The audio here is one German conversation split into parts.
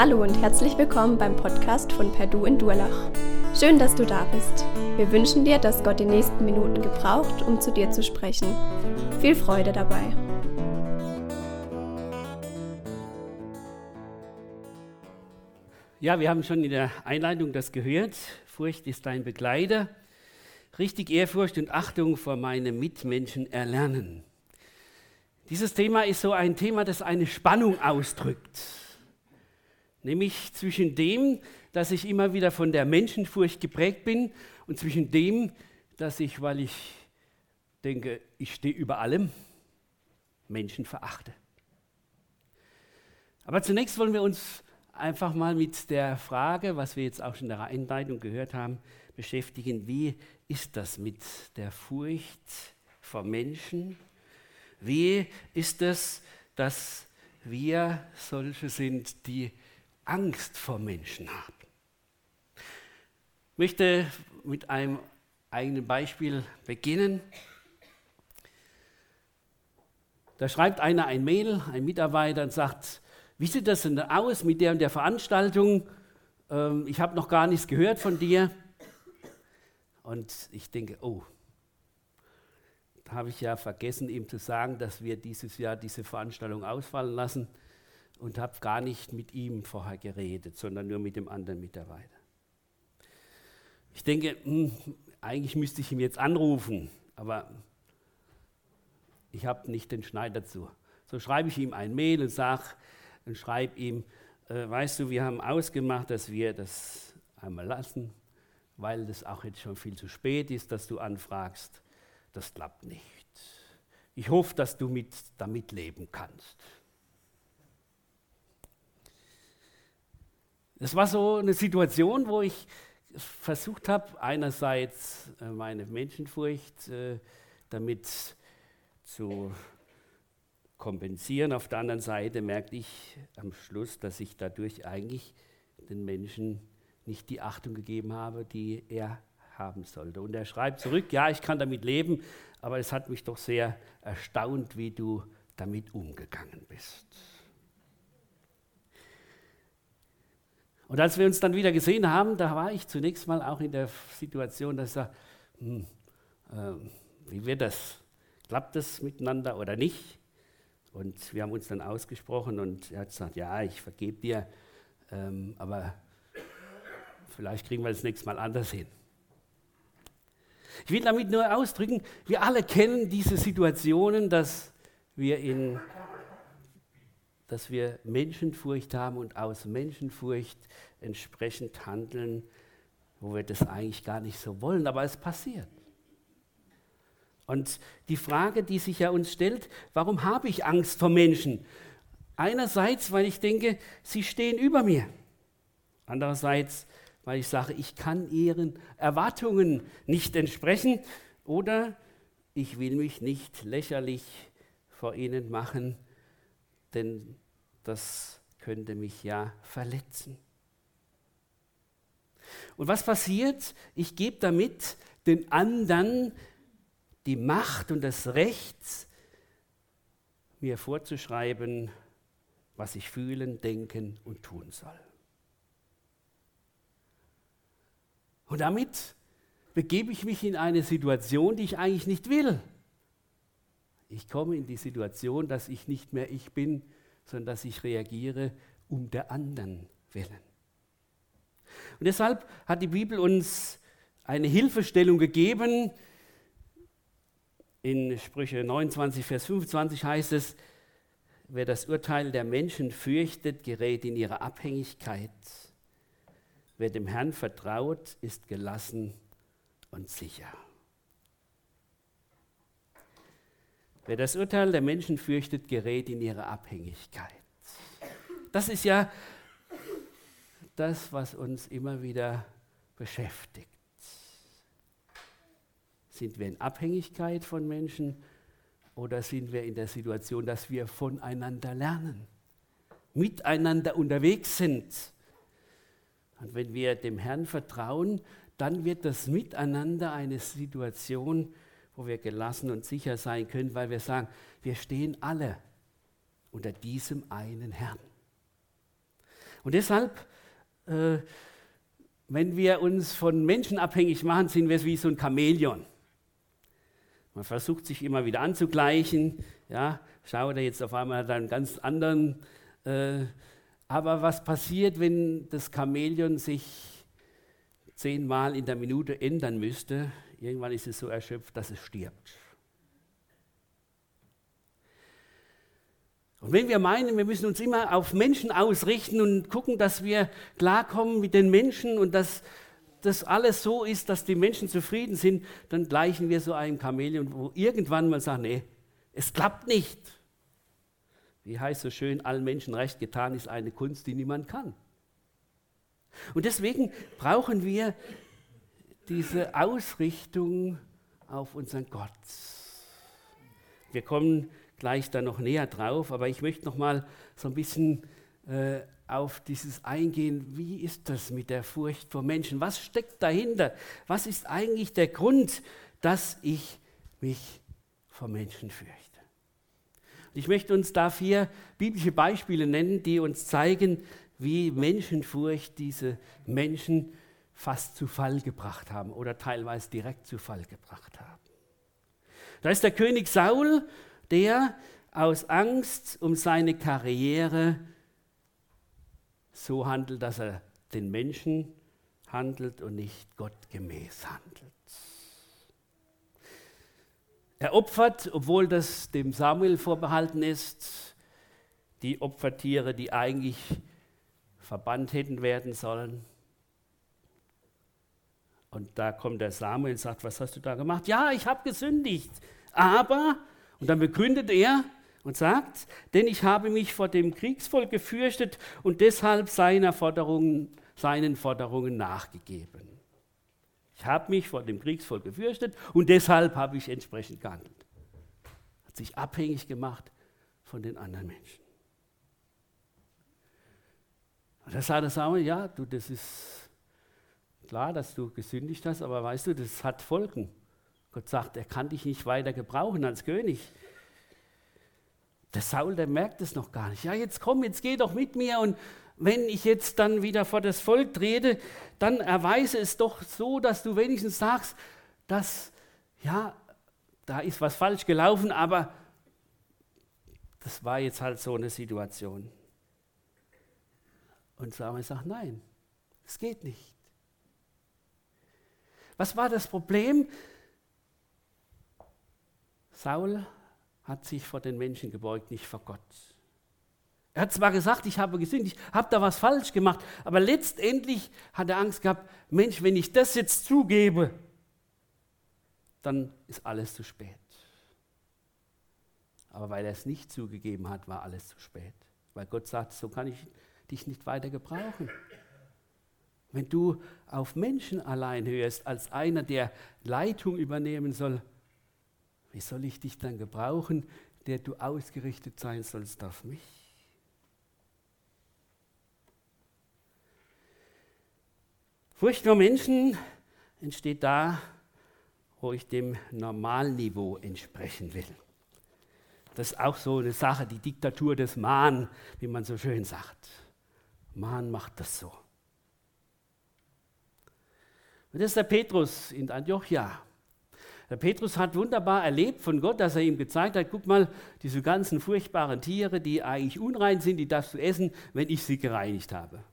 Hallo und herzlich willkommen beim Podcast von Perdu in Durlach. Schön, dass du da bist. Wir wünschen dir, dass Gott die nächsten Minuten gebraucht, um zu dir zu sprechen. Viel Freude dabei. Ja, wir haben schon in der Einleitung das gehört. Furcht ist dein Begleiter. Richtig Ehrfurcht und Achtung vor meinen Mitmenschen erlernen. Dieses Thema ist so ein Thema, das eine Spannung ausdrückt. Nämlich zwischen dem, dass ich immer wieder von der Menschenfurcht geprägt bin und zwischen dem, dass ich, weil ich denke, ich stehe über allem, Menschen verachte. Aber zunächst wollen wir uns einfach mal mit der Frage, was wir jetzt auch schon in der Einleitung gehört haben, beschäftigen. Wie ist das mit der Furcht vor Menschen? Wie ist es, dass wir solche sind, die Angst vor Menschen haben? Ich möchte mit einem eigenen Beispiel beginnen. Da schreibt einer ein Mail, ein Mitarbeiter, und sagt, wie sieht das denn aus mit der und der Veranstaltung? Ähm, ich habe noch gar nichts gehört von dir. Und ich denke, oh, da habe ich ja vergessen, ihm zu sagen, dass wir dieses Jahr diese Veranstaltung ausfallen lassen und habe gar nicht mit ihm vorher geredet, sondern nur mit dem anderen Mitarbeiter. Ich denke, hm, eigentlich müsste ich ihn jetzt anrufen, aber ich habe nicht den Schneid dazu. So schreibe ich ihm ein Mail und sage und schreibe ihm, äh, weißt du, wir haben ausgemacht, dass wir das einmal lassen, weil das auch jetzt schon viel zu spät ist, dass du anfragst. Das klappt nicht. Ich hoffe, dass du mit, damit leben kannst. Das war so eine Situation, wo ich versucht habe, einerseits äh, meine Menschenfurcht äh, damit zu kompensieren, auf der anderen Seite merkte ich am Schluss, dass ich dadurch eigentlich den Menschen nicht die Achtung gegeben habe, die er haben sollte. Und er schreibt zurück, ja, ich kann damit leben, aber es hat mich doch sehr erstaunt, wie du damit umgegangen bist. Und als wir uns dann wieder gesehen haben, da war ich zunächst mal auch in der Situation, dass ich sage, hm, äh, wie wird das? Klappt das miteinander oder nicht? Und wir haben uns dann ausgesprochen und er hat gesagt, ja, ich vergebe dir, ähm, aber vielleicht kriegen wir das nächste Mal anders hin. Ich will damit nur ausdrücken, wir alle kennen diese Situationen, dass wir in dass wir Menschenfurcht haben und aus Menschenfurcht entsprechend handeln, wo wir das eigentlich gar nicht so wollen, aber es passiert. Und die Frage, die sich ja uns stellt, warum habe ich Angst vor Menschen? Einerseits, weil ich denke, sie stehen über mir. Andererseits, weil ich sage, ich kann ihren Erwartungen nicht entsprechen oder ich will mich nicht lächerlich vor ihnen machen denn das könnte mich ja verletzen. Und was passiert? Ich gebe damit den anderen die Macht und das Recht, mir vorzuschreiben, was ich fühlen, denken und tun soll. Und damit begebe ich mich in eine Situation, die ich eigentlich nicht will. Ich komme in die Situation, dass ich nicht mehr ich bin, sondern dass ich reagiere um der anderen willen. Und deshalb hat die Bibel uns eine Hilfestellung gegeben. In Sprüche 29, Vers 25 heißt es, wer das Urteil der Menschen fürchtet, gerät in ihre Abhängigkeit. Wer dem Herrn vertraut, ist gelassen und sicher. Wer das Urteil der Menschen fürchtet, gerät in ihre Abhängigkeit. Das ist ja das, was uns immer wieder beschäftigt. Sind wir in Abhängigkeit von Menschen oder sind wir in der Situation, dass wir voneinander lernen, miteinander unterwegs sind? Und wenn wir dem Herrn vertrauen, dann wird das Miteinander eine Situation, wo wir gelassen und sicher sein können, weil wir sagen, wir stehen alle unter diesem einen Herrn. Und deshalb, äh, wenn wir uns von Menschen abhängig machen, sind wir wie so ein Chamäleon. Man versucht sich immer wieder anzugleichen. Ja, schau, der jetzt auf einmal einen ganz anderen. Äh, aber was passiert, wenn das Chamäleon sich zehnmal in der Minute ändern müsste? Irgendwann ist es so erschöpft, dass es stirbt. Und wenn wir meinen, wir müssen uns immer auf Menschen ausrichten und gucken, dass wir klarkommen mit den Menschen und dass das alles so ist, dass die Menschen zufrieden sind, dann gleichen wir so einem Chamäleon, wo irgendwann mal sagt, nee, es klappt nicht. Wie heißt so schön, allen Menschen recht getan ist eine Kunst, die niemand kann. Und deswegen brauchen wir diese Ausrichtung auf unseren Gott. Wir kommen gleich da noch näher drauf, aber ich möchte noch mal so ein bisschen äh, auf dieses eingehen. Wie ist das mit der Furcht vor Menschen? Was steckt dahinter? Was ist eigentlich der Grund, dass ich mich vor Menschen fürchte? ich möchte uns da vier biblische Beispiele nennen, die uns zeigen, wie Menschenfurcht diese Menschen fast zu Fall gebracht haben oder teilweise direkt zu Fall gebracht haben. Da ist der König Saul, der aus Angst um seine Karriere so handelt, dass er den Menschen handelt und nicht gottgemäß handelt. Er opfert, obwohl das dem Samuel vorbehalten ist, die Opfertiere, die eigentlich verbannt hätten werden sollen. Und da kommt der Samuel und sagt, was hast du da gemacht? Ja, ich habe gesündigt. Aber, und dann begründet er, und sagt, denn ich habe mich vor dem Kriegsvolk gefürchtet und deshalb seiner Forderungen, seinen Forderungen nachgegeben. Ich habe mich vor dem Kriegsvolk gefürchtet und deshalb habe ich entsprechend gehandelt. Hat sich abhängig gemacht von den anderen Menschen. Und da sagt der Samuel, ja, du, das ist klar, dass du gesündigt hast, aber weißt du, das hat Folgen. Gott sagt, er kann dich nicht weiter gebrauchen als König. Der Saul, der merkt es noch gar nicht. Ja, jetzt komm, jetzt geh doch mit mir und wenn ich jetzt dann wieder vor das Volk trete, dann erweise es doch so, dass du wenigstens sagst, dass, ja, da ist was falsch gelaufen, aber das war jetzt halt so eine Situation. Und Samuel sagt, nein, es geht nicht. Was war das Problem? Saul hat sich vor den Menschen gebeugt, nicht vor Gott. Er hat zwar gesagt, ich habe gesündigt, ich habe da was falsch gemacht, aber letztendlich hat er Angst gehabt, Mensch, wenn ich das jetzt zugebe, dann ist alles zu spät. Aber weil er es nicht zugegeben hat, war alles zu spät. Weil Gott sagt, so kann ich dich nicht weiter gebrauchen. Wenn du auf Menschen allein hörst, als einer, der Leitung übernehmen soll, wie soll ich dich dann gebrauchen, der du ausgerichtet sein sollst auf mich? Furcht vor Menschen entsteht da, wo ich dem Normalniveau entsprechen will. Das ist auch so eine Sache, die Diktatur des Mahn, wie man so schön sagt. Mahn macht das so. Und das ist der Petrus in Antiochia. Der Petrus hat wunderbar erlebt von Gott, dass er ihm gezeigt hat, guck mal, diese ganzen furchtbaren Tiere, die eigentlich unrein sind, die darfst du essen, wenn ich sie gereinigt habe.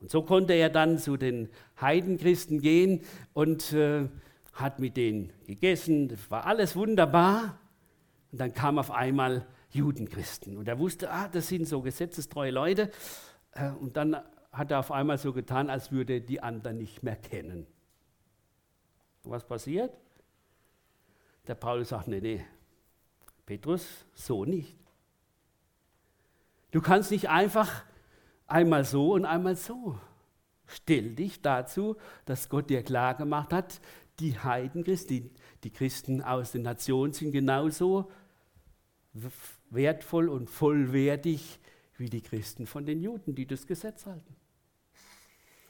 Und so konnte er dann zu den Heidenchristen gehen und äh, hat mit denen gegessen. Das war alles wunderbar. Und dann kam auf einmal Judenchristen. Und er wusste, ah, das sind so gesetzestreue Leute. Äh, und dann hat er auf einmal so getan, als würde er die anderen nicht mehr kennen. Was passiert? Der Paulus sagt, nee, nee, Petrus, so nicht. Du kannst nicht einfach einmal so und einmal so. Stell dich dazu, dass Gott dir klar gemacht hat, die Heidenchristen, die, die Christen aus den Nationen sind genauso wertvoll und vollwertig wie die Christen von den Juden, die das Gesetz halten.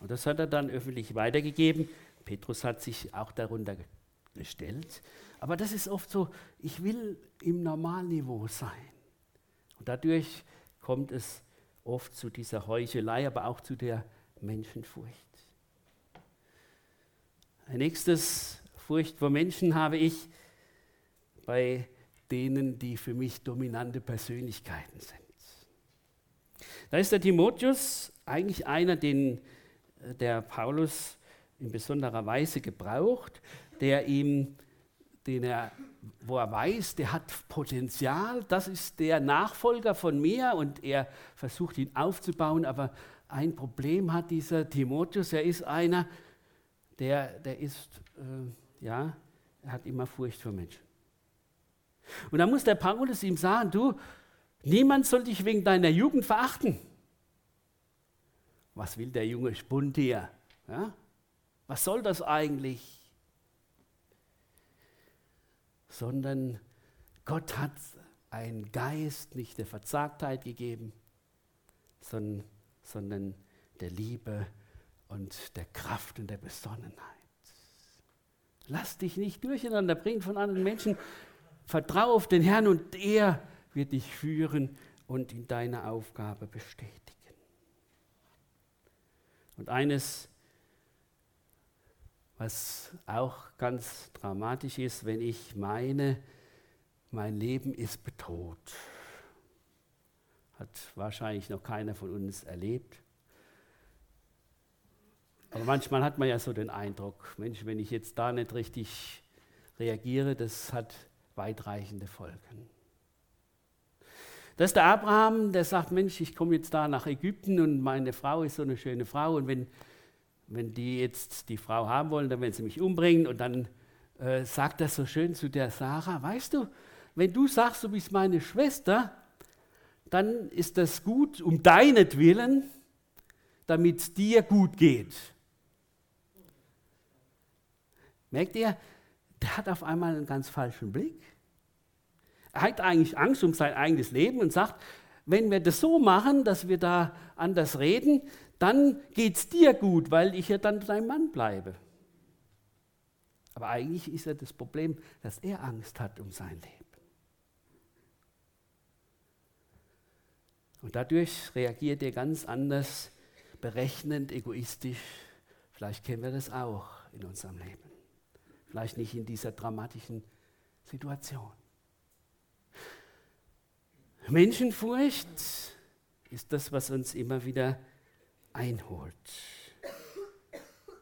Und das hat er dann öffentlich weitergegeben. Petrus hat sich auch darunter gestellt. Aber das ist oft so, ich will im Normalniveau sein. Und dadurch kommt es oft zu dieser Heuchelei, aber auch zu der Menschenfurcht. Ein nächstes Furcht vor Menschen habe ich bei denen, die für mich dominante Persönlichkeiten sind. Da ist der Timotheus eigentlich einer, den äh, der Paulus in besonderer Weise gebraucht, der ihm, den er, wo er weiß, der hat Potenzial, das ist der Nachfolger von mir und er versucht ihn aufzubauen, aber ein Problem hat dieser Timotheus, er ist einer, der, der ist, äh, ja, er hat immer Furcht vor Menschen. Und da muss der Paulus ihm sagen, du, niemand soll dich wegen deiner Jugend verachten. Was will der junge Spund hier? Ja? Was soll das eigentlich? Sondern Gott hat einen Geist nicht der Verzagtheit gegeben, sondern, sondern der Liebe und der Kraft und der Besonnenheit. Lass dich nicht durcheinander bringen von anderen Menschen. Vertrau auf den Herrn und er wird dich führen und in deiner Aufgabe bestätigen. Und eines, was auch ganz dramatisch ist, wenn ich meine, mein Leben ist bedroht. Hat wahrscheinlich noch keiner von uns erlebt. Aber manchmal hat man ja so den Eindruck, Mensch, wenn ich jetzt da nicht richtig reagiere, das hat weitreichende Folgen. Das ist der Abraham, der sagt, Mensch, ich komme jetzt da nach Ägypten und meine Frau ist so eine schöne Frau und wenn, wenn die jetzt die Frau haben wollen, dann werden sie mich umbringen und dann äh, sagt er so schön zu der Sarah, weißt du, wenn du sagst, du bist meine Schwester, dann ist das gut um deinetwillen, damit es dir gut geht. Merkt ihr, der hat auf einmal einen ganz falschen Blick. Er hat eigentlich Angst um sein eigenes Leben und sagt, wenn wir das so machen, dass wir da anders reden, dann geht es dir gut, weil ich ja dann dein Mann bleibe. Aber eigentlich ist ja das Problem, dass er Angst hat um sein Leben. Und dadurch reagiert er ganz anders, berechnend, egoistisch. Vielleicht kennen wir das auch in unserem Leben. Vielleicht nicht in dieser dramatischen Situation. Menschenfurcht ist das, was uns immer wieder einholt.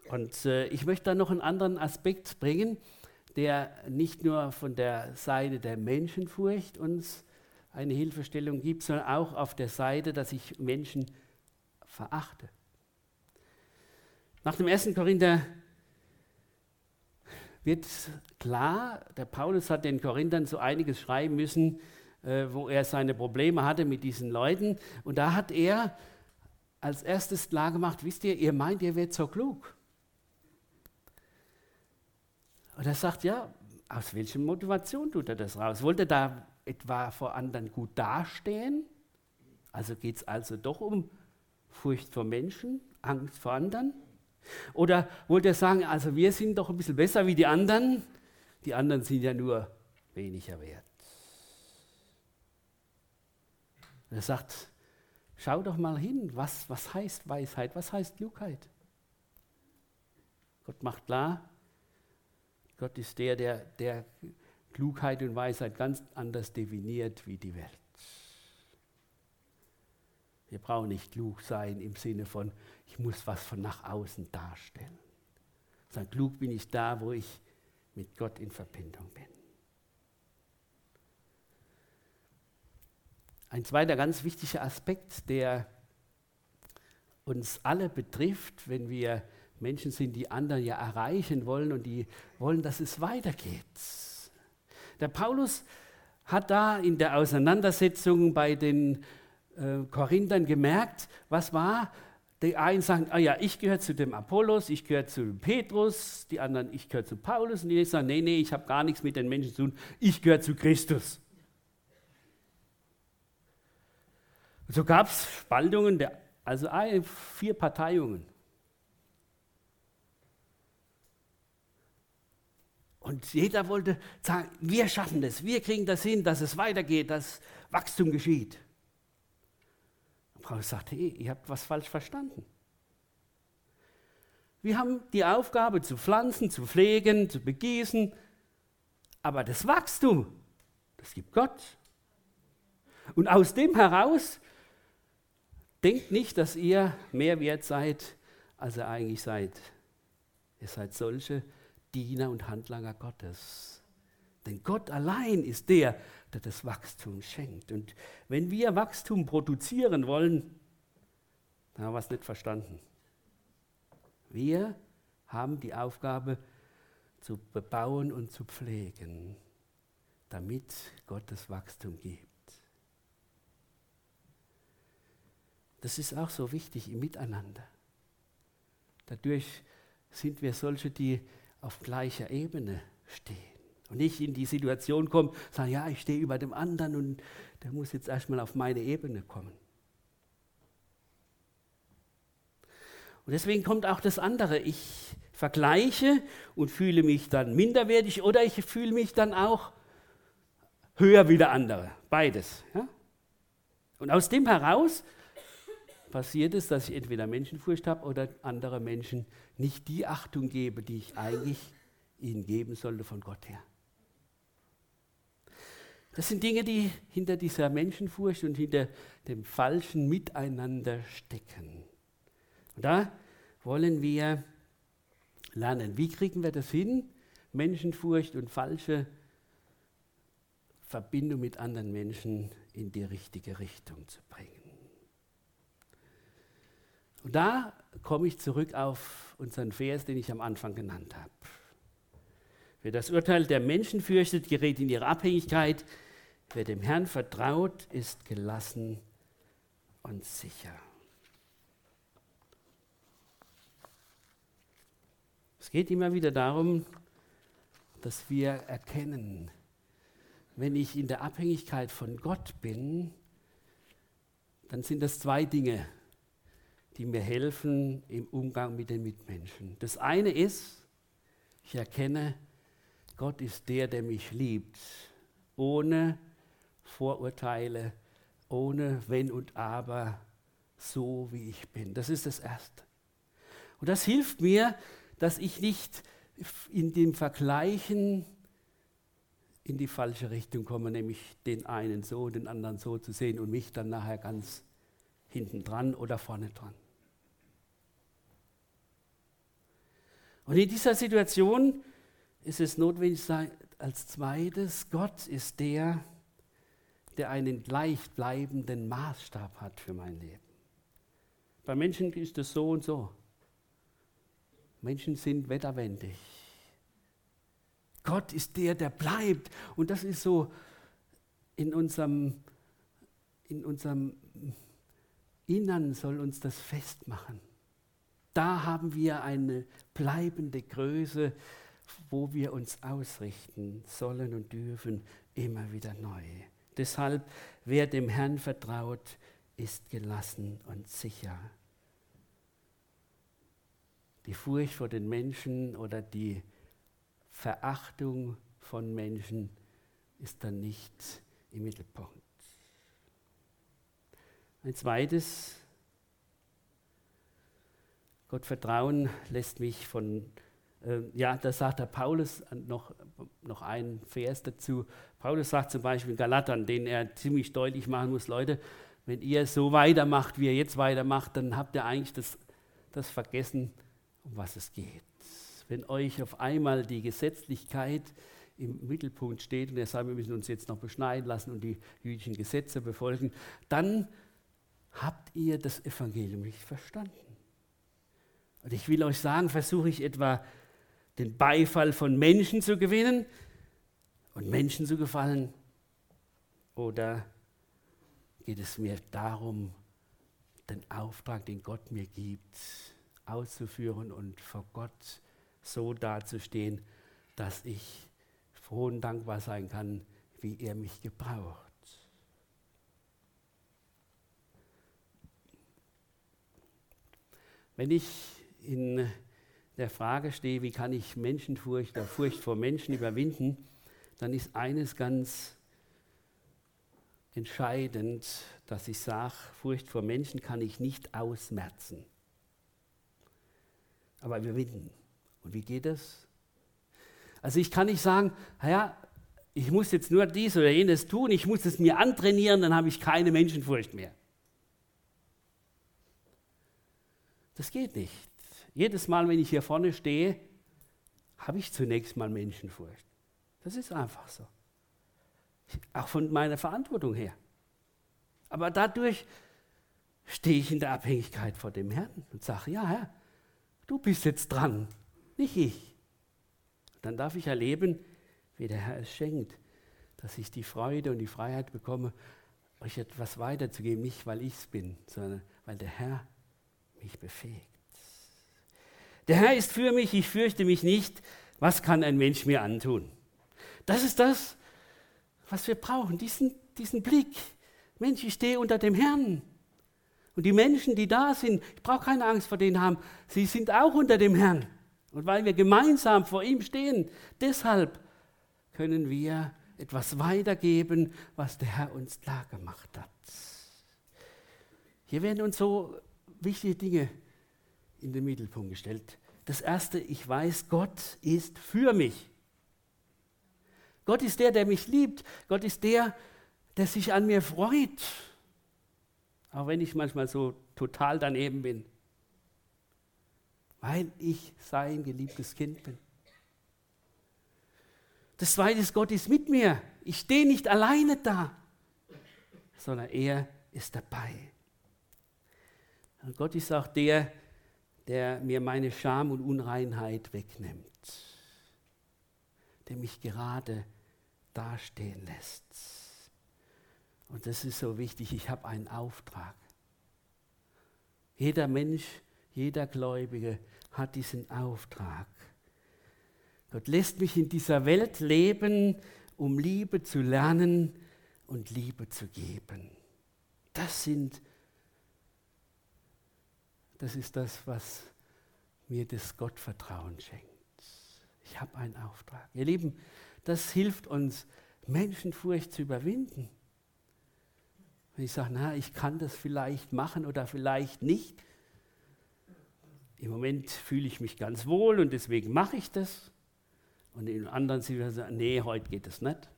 Und äh, ich möchte da noch einen anderen Aspekt bringen, der nicht nur von der Seite der Menschenfurcht uns eine Hilfestellung gibt, sondern auch auf der Seite, dass ich Menschen verachte. Nach dem 1. Korinther wird klar, der Paulus hat den Korinthern so einiges schreiben müssen, äh, wo er seine Probleme hatte mit diesen Leuten. Und da hat er als erstes klar gemacht, wisst ihr, ihr meint, ihr werdet so klug. Und er sagt, ja, aus welcher Motivation tut er das raus? Wollte er da etwa vor anderen gut dastehen? Also geht es also doch um Furcht vor Menschen, Angst vor anderen? Oder wollte er sagen, also wir sind doch ein bisschen besser wie die anderen, die anderen sind ja nur weniger wert. Und er sagt, schau doch mal hin, was, was heißt Weisheit, was heißt Klugheit? Gott macht klar, Gott ist der, der, der Klugheit und Weisheit ganz anders definiert wie die Welt. Wir brauchen nicht klug sein im Sinne von, ich muss was von nach außen darstellen. Sondern klug bin ich da, wo ich mit Gott in Verbindung bin. Ein zweiter ganz wichtiger Aspekt, der uns alle betrifft, wenn wir Menschen sind, die anderen ja erreichen wollen und die wollen, dass es weitergeht. Der Paulus hat da in der Auseinandersetzung bei den äh, Korinthern gemerkt, was war. Die einen sagen, ah ja, ich gehöre zu dem Apollos, ich gehöre zu Petrus, die anderen, ich gehöre zu Paulus. Und die sagen, nee, nee, ich habe gar nichts mit den Menschen zu tun, ich gehöre zu Christus. Und so gab es Spaltungen, der, also vier Parteiungen. Und jeder wollte sagen, wir schaffen das, wir kriegen das hin, dass es weitergeht, dass Wachstum geschieht. Paulus sagte, hey, ihr habt was falsch verstanden. Wir haben die Aufgabe zu pflanzen, zu pflegen, zu begießen, aber das Wachstum, das gibt Gott. Und aus dem heraus denkt nicht, dass ihr mehr wert seid, als ihr eigentlich seid. Ihr seid solche Diener und Handlanger Gottes. Denn Gott allein ist der, der das Wachstum schenkt. Und wenn wir Wachstum produzieren wollen, dann haben wir es nicht verstanden. Wir haben die Aufgabe zu bebauen und zu pflegen, damit Gott das Wachstum gibt. Das ist auch so wichtig im Miteinander. Dadurch sind wir solche, die auf gleicher Ebene stehen und nicht in die Situation kommen, sagen, ja, ich stehe über dem anderen und der muss jetzt erstmal auf meine Ebene kommen. Und deswegen kommt auch das andere. Ich vergleiche und fühle mich dann minderwertig oder ich fühle mich dann auch höher wie der andere. Beides. Ja? Und aus dem heraus passiert es, dass ich entweder Menschenfurcht habe oder andere Menschen nicht die Achtung gebe, die ich eigentlich ihnen geben sollte von Gott her. Das sind Dinge, die hinter dieser Menschenfurcht und hinter dem falschen Miteinander stecken. Und da wollen wir lernen. Wie kriegen wir das hin, Menschenfurcht und falsche Verbindung mit anderen Menschen in die richtige Richtung zu bringen? Und da komme ich zurück auf unseren Vers, den ich am Anfang genannt habe. Wer das Urteil der Menschen fürchtet, gerät in ihre Abhängigkeit. Wer dem Herrn vertraut, ist gelassen und sicher. Es geht immer wieder darum, dass wir erkennen, wenn ich in der Abhängigkeit von Gott bin, dann sind das zwei Dinge, die mir helfen im Umgang mit den Mitmenschen. Das eine ist, ich erkenne, Gott ist der, der mich liebt, ohne Vorurteile, ohne Wenn und Aber, so wie ich bin. Das ist das Erste. Und das hilft mir, dass ich nicht in dem Vergleichen in die falsche Richtung komme, nämlich den einen so, den anderen so zu sehen und mich dann nachher ganz hinten dran oder vorne dran. Und in dieser Situation ist es notwendig, als zweites, Gott ist der, der einen gleichbleibenden Maßstab hat für mein Leben. Bei Menschen ist es so und so. Menschen sind wetterwendig. Gott ist der, der bleibt. Und das ist so in unserem, in unserem Innern soll uns das festmachen. Da haben wir eine bleibende Größe, wo wir uns ausrichten sollen und dürfen, immer wieder neu. Deshalb, wer dem Herrn vertraut, ist gelassen und sicher die Furcht vor den Menschen oder die Verachtung von Menschen ist dann nicht im Mittelpunkt. Ein zweites, Gott vertrauen lässt mich von, äh, ja, da sagt der Paulus noch, noch einen Vers dazu. Paulus sagt zum Beispiel in Galatern, den er ziemlich deutlich machen muss, Leute, wenn ihr so weitermacht, wie ihr jetzt weitermacht, dann habt ihr eigentlich das, das vergessen, um was es geht. Wenn euch auf einmal die Gesetzlichkeit im Mittelpunkt steht und ihr sagt, wir müssen uns jetzt noch beschneiden lassen und die jüdischen Gesetze befolgen, dann habt ihr das Evangelium nicht verstanden. Und ich will euch sagen, versuche ich etwa den Beifall von Menschen zu gewinnen und Menschen zu gefallen? Oder geht es mir darum, den Auftrag, den Gott mir gibt, auszuführen und vor Gott so dazustehen, dass ich froh und dankbar sein kann, wie er mich gebraucht. Wenn ich in der Frage stehe, wie kann ich Menschenfurcht oder Furcht vor Menschen überwinden, dann ist eines ganz entscheidend, dass ich sage, Furcht vor Menschen kann ich nicht ausmerzen. Aber überwinden. Und wie geht das? Also ich kann nicht sagen, naja, ich muss jetzt nur dies oder jenes tun, ich muss es mir antrainieren, dann habe ich keine Menschenfurcht mehr. Das geht nicht. Jedes Mal, wenn ich hier vorne stehe, habe ich zunächst mal Menschenfurcht. Das ist einfach so. Auch von meiner Verantwortung her. Aber dadurch stehe ich in der Abhängigkeit vor dem Herrn und sage, ja Herr, du bist jetzt dran, nicht ich. Dann darf ich erleben, wie der Herr es schenkt, dass ich die Freude und die Freiheit bekomme, euch etwas weiterzugeben, nicht weil ich es bin, sondern weil der Herr mich befähigt. Der Herr ist für mich, ich fürchte mich nicht. Was kann ein Mensch mir antun? Das ist das, was wir brauchen, diesen, diesen Blick. Mensch, ich stehe unter dem Herrn. Und die Menschen, die da sind, ich brauche keine Angst vor denen haben, sie sind auch unter dem Herrn. Und weil wir gemeinsam vor ihm stehen, deshalb können wir etwas weitergeben, was der Herr uns klar gemacht hat. Hier werden uns so wichtige Dinge in den Mittelpunkt gestellt. Das erste, ich weiß, Gott ist für mich. Gott ist der, der mich liebt. Gott ist der, der sich an mir freut. Auch wenn ich manchmal so total daneben bin. Weil ich sein geliebtes Kind bin. Das zweite ist, Gott ist mit mir. Ich stehe nicht alleine da, sondern er ist dabei. Und Gott ist auch der, der mir meine Scham und Unreinheit wegnimmt, der mich gerade dastehen lässt. Und das ist so wichtig, ich habe einen Auftrag. Jeder Mensch, jeder Gläubige hat diesen Auftrag. Gott lässt mich in dieser Welt leben, um Liebe zu lernen und Liebe zu geben. Das sind das ist das, was mir das Gottvertrauen schenkt. Ich habe einen Auftrag. Ihr Lieben, das hilft uns, Menschenfurcht zu überwinden. Wenn ich sage, na, ich kann das vielleicht machen oder vielleicht nicht. Im Moment fühle ich mich ganz wohl und deswegen mache ich das. Und in anderen Situationen, nee, heute geht es nicht.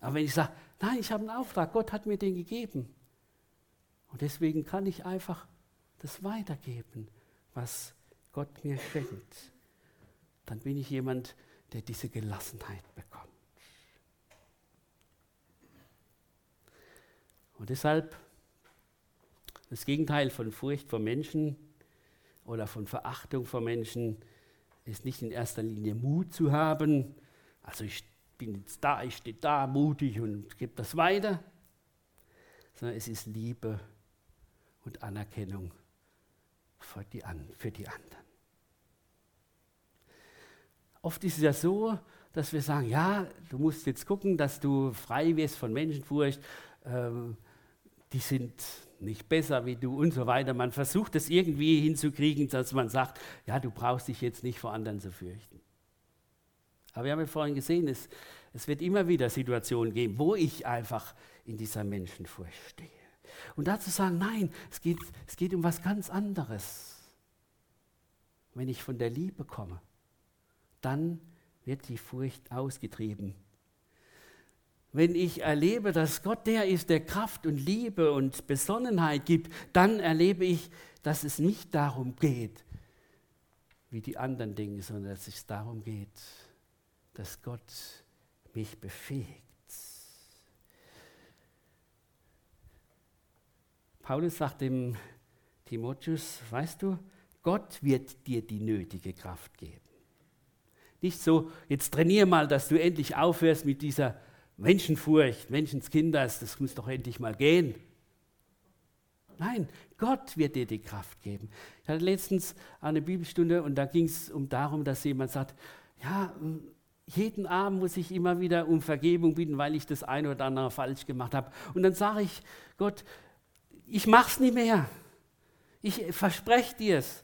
Aber wenn ich sage, nein, ich habe einen Auftrag, Gott hat mir den gegeben. Und deswegen kann ich einfach das weitergeben, was Gott mir schenkt. Dann bin ich jemand, der diese Gelassenheit bekommt. Und deshalb das Gegenteil von Furcht vor Menschen oder von Verachtung vor Menschen ist nicht in erster Linie Mut zu haben. Also ich bin jetzt da, ich stehe da mutig und gebe das weiter, sondern es ist Liebe und Anerkennung für die, für die anderen. Oft ist es ja so, dass wir sagen, ja, du musst jetzt gucken, dass du frei wirst von Menschenfurcht, ähm, die sind nicht besser wie du und so weiter. Man versucht es irgendwie hinzukriegen, dass man sagt, ja, du brauchst dich jetzt nicht vor anderen zu fürchten. Aber wir haben ja vorhin gesehen, es, es wird immer wieder Situationen geben, wo ich einfach in dieser Menschenfurcht stehe. Und dazu sagen, nein, es geht, es geht um was ganz anderes. Wenn ich von der Liebe komme, dann wird die Furcht ausgetrieben. Wenn ich erlebe, dass Gott der ist, der Kraft und Liebe und Besonnenheit gibt, dann erlebe ich, dass es nicht darum geht, wie die anderen Dinge, sondern dass es darum geht, dass Gott mich befähigt. Paulus sagt dem Timotheus, weißt du, Gott wird dir die nötige Kraft geben. Nicht so, jetzt trainier mal, dass du endlich aufhörst mit dieser Menschenfurcht, Menschenskinders, das muss doch endlich mal gehen. Nein, Gott wird dir die Kraft geben. Ich hatte letztens eine Bibelstunde und da ging es um darum, dass jemand sagt, ja, jeden Abend muss ich immer wieder um Vergebung bitten, weil ich das eine oder andere falsch gemacht habe. Und dann sage ich, Gott, ich mach's nicht mehr. Ich verspreche dir es.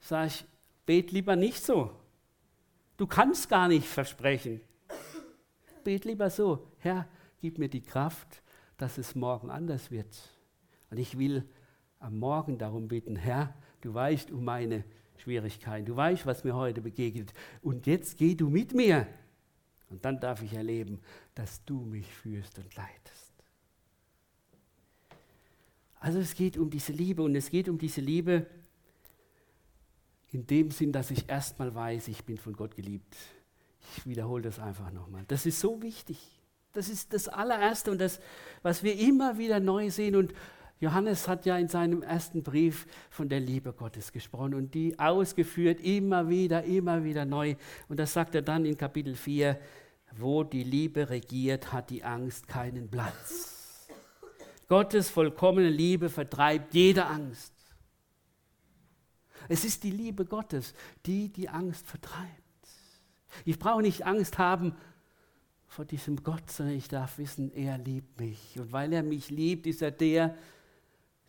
Sag ich, bet lieber nicht so. Du kannst gar nicht versprechen. Bet lieber so, Herr, gib mir die Kraft, dass es morgen anders wird. Und ich will am Morgen darum bitten, Herr, du weißt um meine Schwierigkeiten, du weißt, was mir heute begegnet. Und jetzt geh du mit mir. Und dann darf ich erleben, dass du mich führst und leitest. Also es geht um diese Liebe und es geht um diese Liebe in dem Sinn, dass ich erstmal weiß, ich bin von Gott geliebt. Ich wiederhole das einfach nochmal. Das ist so wichtig. Das ist das allererste und das, was wir immer wieder neu sehen. Und Johannes hat ja in seinem ersten Brief von der Liebe Gottes gesprochen und die ausgeführt, immer wieder, immer wieder neu. Und das sagt er dann in Kapitel 4, wo die Liebe regiert, hat die Angst keinen Platz. Gottes vollkommene Liebe vertreibt jede Angst. Es ist die Liebe Gottes, die die Angst vertreibt. Ich brauche nicht Angst haben vor diesem Gott, sondern ich darf wissen, er liebt mich. Und weil er mich liebt, ist er der,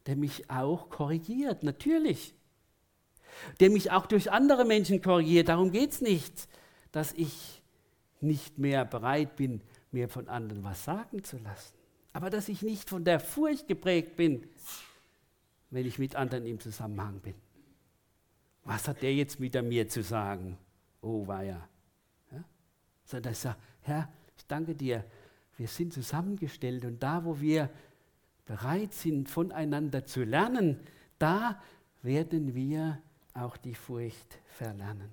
der mich auch korrigiert, natürlich. Der mich auch durch andere Menschen korrigiert. Darum geht es nicht, dass ich nicht mehr bereit bin, mir von anderen was sagen zu lassen. Aber dass ich nicht von der Furcht geprägt bin, wenn ich mit anderen im Zusammenhang bin. Was hat der jetzt mit mir zu sagen? Oh, war ja? Sondern ich sage, Herr, ich danke dir, wir sind zusammengestellt und da, wo wir bereit sind, voneinander zu lernen, da werden wir auch die Furcht verlernen.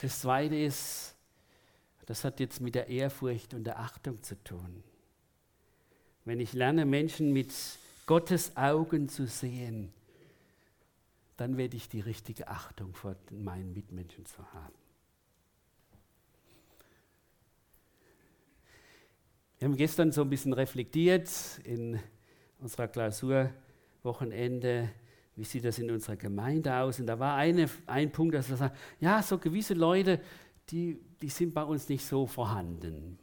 Das Zweite ist, das hat jetzt mit der Ehrfurcht und der Achtung zu tun. Wenn ich lerne, Menschen mit Gottes Augen zu sehen, dann werde ich die richtige Achtung vor meinen Mitmenschen zu haben. Wir haben gestern so ein bisschen reflektiert in unserer Klausurwochenende, wie sieht das in unserer Gemeinde aus? Und da war eine, ein Punkt, dass wir sagen, ja, so gewisse Leute, die, die sind bei uns nicht so vorhanden.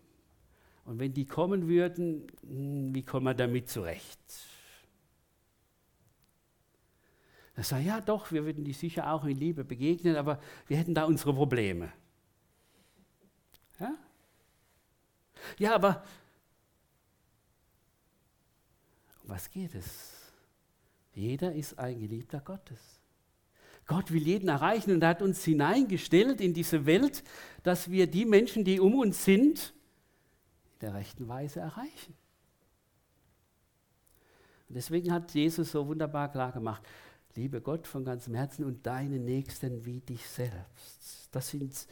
Und wenn die kommen würden, hm, wie kommen wir damit zurecht? Da sage ja doch, wir würden die sicher auch in Liebe begegnen, aber wir hätten da unsere Probleme. Ja, ja aber was geht es? Jeder ist ein Geliebter Gottes. Gott will jeden erreichen und er hat uns hineingestellt in diese Welt, dass wir die Menschen, die um uns sind, in der rechten Weise erreichen. Und deswegen hat Jesus so wunderbar klar gemacht, liebe Gott von ganzem Herzen und deinen Nächsten wie dich selbst. Das, sind, das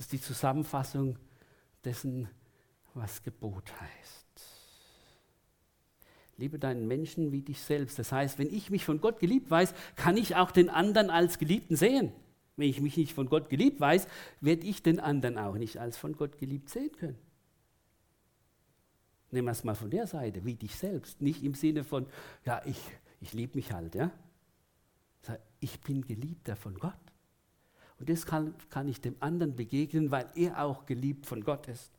ist die Zusammenfassung dessen, was Gebot heißt. Liebe deinen Menschen wie dich selbst. Das heißt, wenn ich mich von Gott geliebt weiß, kann ich auch den anderen als Geliebten sehen. Wenn ich mich nicht von Gott geliebt weiß, werde ich den anderen auch nicht als von Gott geliebt sehen können. Nehmen wir es mal von der Seite, wie dich selbst. Nicht im Sinne von, ja, ich, ich liebe mich halt. Ja? Ich bin Geliebter von Gott. Und das kann, kann ich dem anderen begegnen, weil er auch geliebt von Gott ist.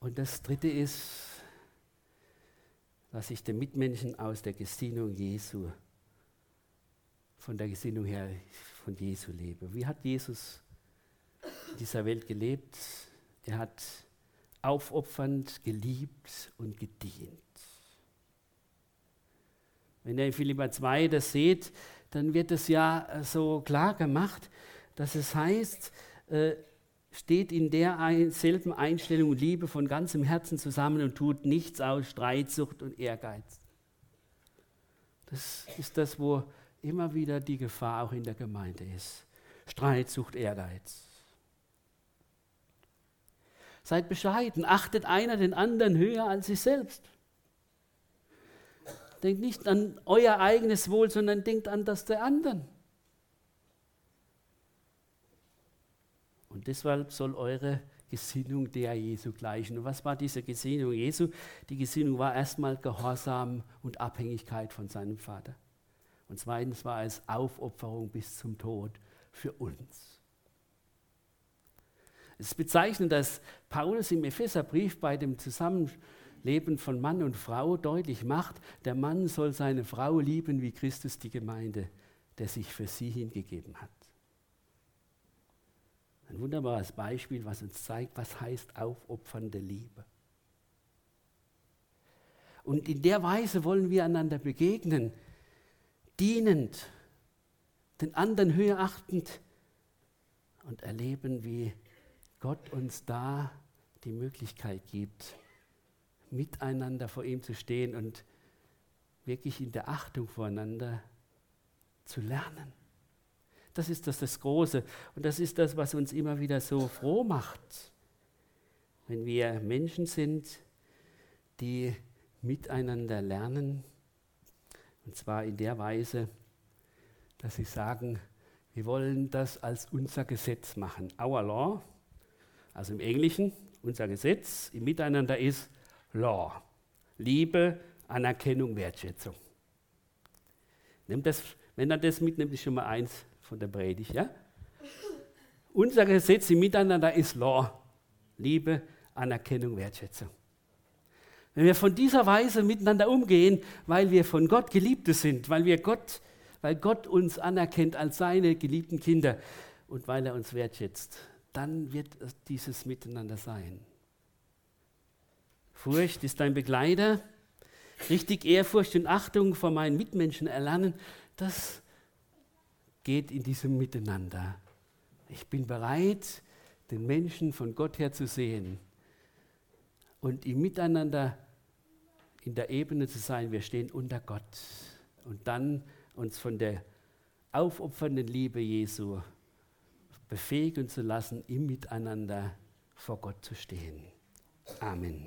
Und das Dritte ist, dass ich den Mitmenschen aus der Gesinnung Jesu, von der Gesinnung her von Jesu lebe. Wie hat Jesus in dieser Welt gelebt? Er hat aufopfernd geliebt und gedient. Wenn ihr in Philippa 2 das seht, dann wird es ja so klar gemacht, dass es heißt, äh, steht in der selben Einstellung und Liebe von ganzem Herzen zusammen und tut nichts aus Streitsucht und Ehrgeiz. Das ist das, wo immer wieder die Gefahr auch in der Gemeinde ist. Streitsucht, Ehrgeiz. Seid bescheiden, achtet einer den anderen höher als sich selbst. Denkt nicht an euer eigenes Wohl, sondern denkt an das der anderen. Und deshalb soll eure Gesinnung der Jesu gleichen. Und was war diese Gesinnung Jesu? Die Gesinnung war erstmal Gehorsam und Abhängigkeit von seinem Vater. Und zweitens war es Aufopferung bis zum Tod für uns. Es ist bezeichnend, dass Paulus im Epheserbrief bei dem Zusammenleben von Mann und Frau deutlich macht, der Mann soll seine Frau lieben wie Christus die Gemeinde, der sich für sie hingegeben hat. Ein wunderbares Beispiel, was uns zeigt, was heißt aufopfernde Liebe. Und in der Weise wollen wir einander begegnen, dienend, den anderen höher achtend und erleben, wie Gott uns da die Möglichkeit gibt, miteinander vor ihm zu stehen und wirklich in der Achtung voreinander zu lernen. Das ist das, das Große und das ist das, was uns immer wieder so froh macht, wenn wir Menschen sind, die miteinander lernen, und zwar in der Weise, dass sie sagen, wir wollen das als unser Gesetz machen. Our law, also im Englischen, unser Gesetz im Miteinander ist Law. Liebe, Anerkennung, Wertschätzung. Nimm das, wenn er das mitnimmt, ist schon mal eins von der Predigt. Ja? Unser Gesetz im Miteinander ist Law. Liebe, Anerkennung, Wertschätzung. Wenn wir von dieser Weise miteinander umgehen, weil wir von Gott Geliebte sind, weil wir Gott, weil Gott uns anerkennt als seine geliebten Kinder und weil er uns wertschätzt, dann wird dieses Miteinander sein. Furcht ist dein Begleiter. Richtig Ehrfurcht und Achtung vor meinen Mitmenschen erlernen, das geht in diesem Miteinander. Ich bin bereit, den Menschen von Gott her zu sehen und im Miteinander in der Ebene zu sein, wir stehen unter Gott und dann uns von der aufopfernden Liebe Jesu befähigen zu lassen, im Miteinander vor Gott zu stehen. Amen.